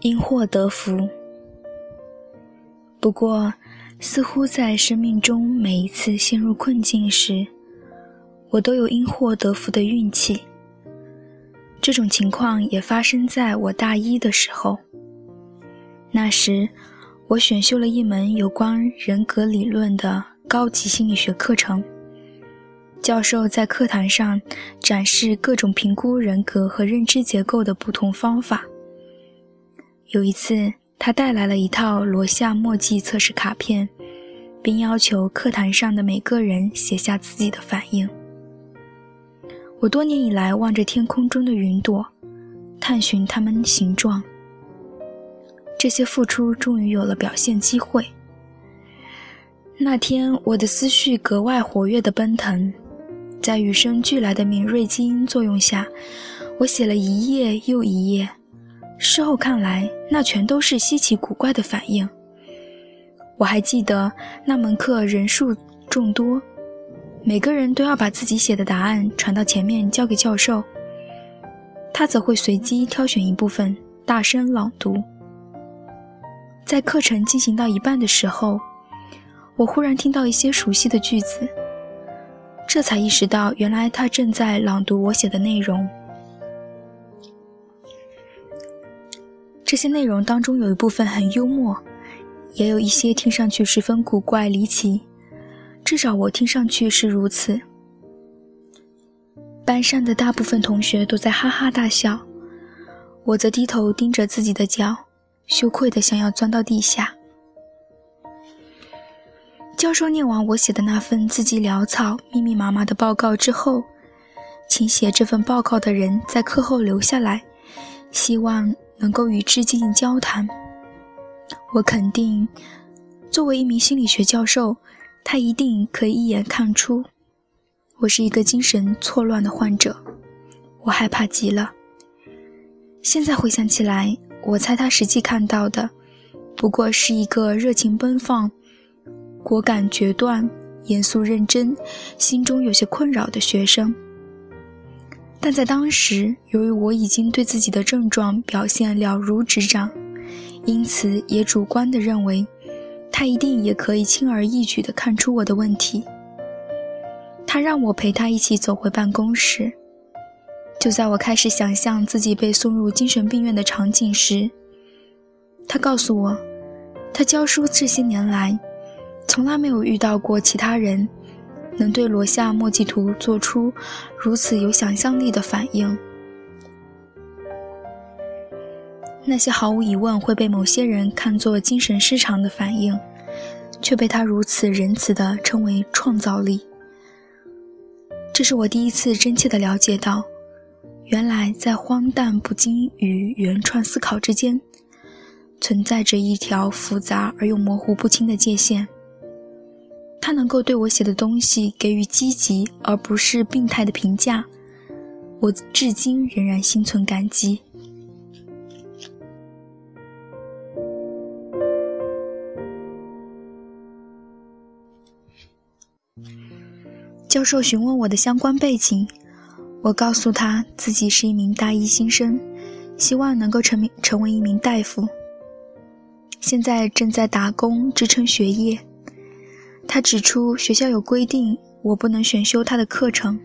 因祸得福。不过，似乎在生命中每一次陷入困境时，我都有因祸得福的运气。这种情况也发生在我大一的时候。那时，我选修了一门有关人格理论的高级心理学课程。教授在课堂上展示各种评估人格和认知结构的不同方法。有一次，他带来了一套罗夏墨迹测试卡片，并要求课堂上的每个人写下自己的反应。我多年以来望着天空中的云朵，探寻它们形状。这些付出终于有了表现机会。那天，我的思绪格外活跃地奔腾，在与生俱来的敏锐基因作用下，我写了一页又一页。事后看来，那全都是稀奇古怪的反应。我还记得那门课人数众多。每个人都要把自己写的答案传到前面交给教授，他则会随机挑选一部分大声朗读。在课程进行到一半的时候，我忽然听到一些熟悉的句子，这才意识到原来他正在朗读我写的内容。这些内容当中有一部分很幽默，也有一些听上去十分古怪离奇。至少我听上去是如此。班上的大部分同学都在哈哈大笑，我则低头盯着自己的脚，羞愧的想要钻到地下。教授念完我写的那份字迹潦草、密密麻麻的报告之后，请写这份报告的人在课后留下来，希望能够与之进行交谈。我肯定，作为一名心理学教授。他一定可以一眼看出，我是一个精神错乱的患者。我害怕极了。现在回想起来，我猜他实际看到的，不过是一个热情奔放、果敢决断、严肃认真、心中有些困扰的学生。但在当时，由于我已经对自己的症状表现了如指掌，因此也主观地认为。他一定也可以轻而易举地看出我的问题。他让我陪他一起走回办公室。就在我开始想象自己被送入精神病院的场景时，他告诉我，他教书这些年来，从来没有遇到过其他人能对罗夏墨迹图做出如此有想象力的反应。那些毫无疑问会被某些人看作精神失常的反应，却被他如此仁慈地称为创造力。这是我第一次真切地了解到，原来在荒诞不经与原创思考之间，存在着一条复杂而又模糊不清的界限。他能够对我写的东西给予积极而不是病态的评价，我至今仍然心存感激。教授询问我的相关背景，我告诉他自己是一名大一新生，希望能够成名成为一名大夫。现在正在打工支撑学业。他指出学校有规定，我不能选修他的课程，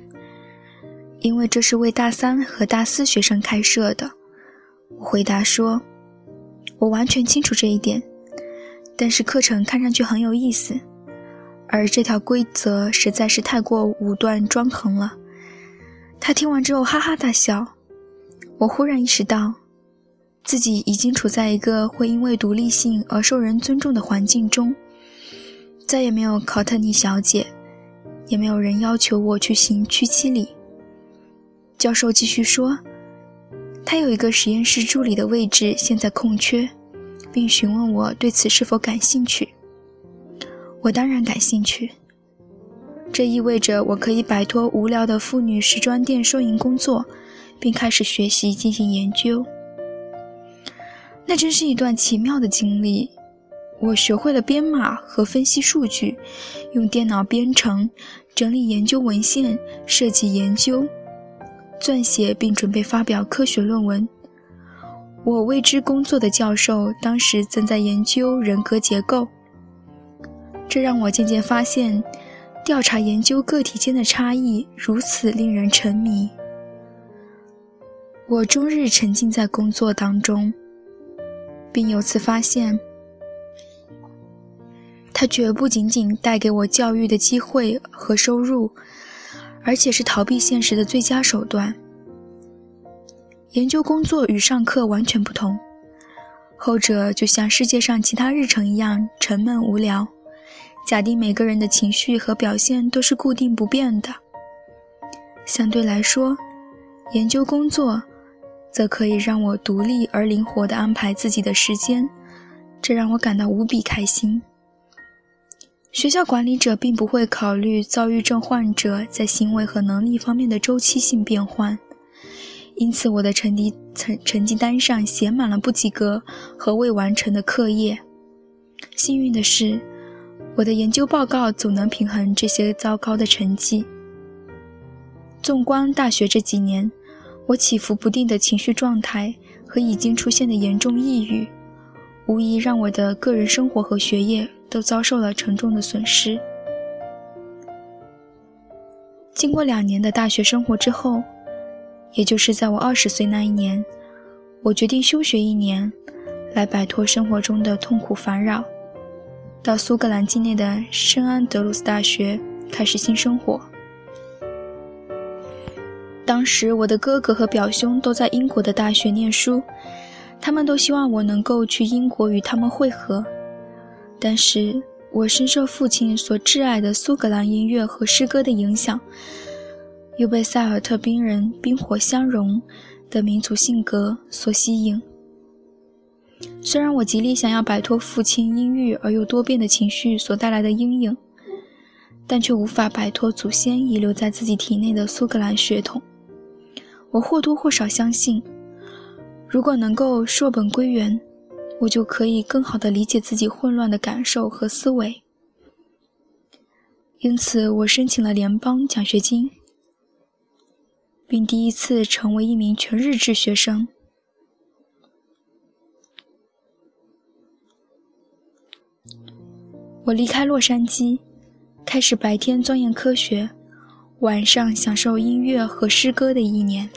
因为这是为大三和大四学生开设的。我回答说，我完全清楚这一点，但是课程看上去很有意思。而这条规则实在是太过武断专横了。他听完之后哈哈大笑。我忽然意识到，自己已经处在一个会因为独立性而受人尊重的环境中。再也没有考特尼小姐，也没有人要求我去行屈膝礼。教授继续说，他有一个实验室助理的位置现在空缺，并询问我对此是否感兴趣。我当然感兴趣，这意味着我可以摆脱无聊的妇女时装店收银工作，并开始学习进行研究。那真是一段奇妙的经历。我学会了编码和分析数据，用电脑编程，整理研究文献、设计研究、撰写并准备发表科学论文。我为之工作的教授当时正在研究人格结构，这让我渐渐发现，调查研究个体间的差异如此令人沉迷。我终日沉浸在工作当中，并由此发现。它绝不仅仅带给我教育的机会和收入，而且是逃避现实的最佳手段。研究工作与上课完全不同，后者就像世界上其他日程一样沉闷无聊。假定每个人的情绪和表现都是固定不变的，相对来说，研究工作则可以让我独立而灵活地安排自己的时间，这让我感到无比开心。学校管理者并不会考虑躁郁症患者在行为和能力方面的周期性变换，因此我的成绩成成绩单上写满了不及格和未完成的课业。幸运的是，我的研究报告总能平衡这些糟糕的成绩。纵观大学这几年，我起伏不定的情绪状态和已经出现的严重抑郁，无疑让我的个人生活和学业。都遭受了沉重的损失。经过两年的大学生活之后，也就是在我二十岁那一年，我决定休学一年，来摆脱生活中的痛苦烦扰，到苏格兰境内的圣安德鲁斯大学开始新生活。当时，我的哥哥和表兄都在英国的大学念书，他们都希望我能够去英国与他们会合。但是我深受父亲所挚爱的苏格兰音乐和诗歌的影响，又被塞尔特冰人冰火相融的民族性格所吸引。虽然我极力想要摆脱父亲阴郁而又多变的情绪所带来的阴影，但却无法摆脱祖先遗留在自己体内的苏格兰血统。我或多或少相信，如果能够溯本归源。我就可以更好地理解自己混乱的感受和思维，因此我申请了联邦奖学金，并第一次成为一名全日制学生。我离开洛杉矶，开始白天钻研科学，晚上享受音乐和诗歌的一年。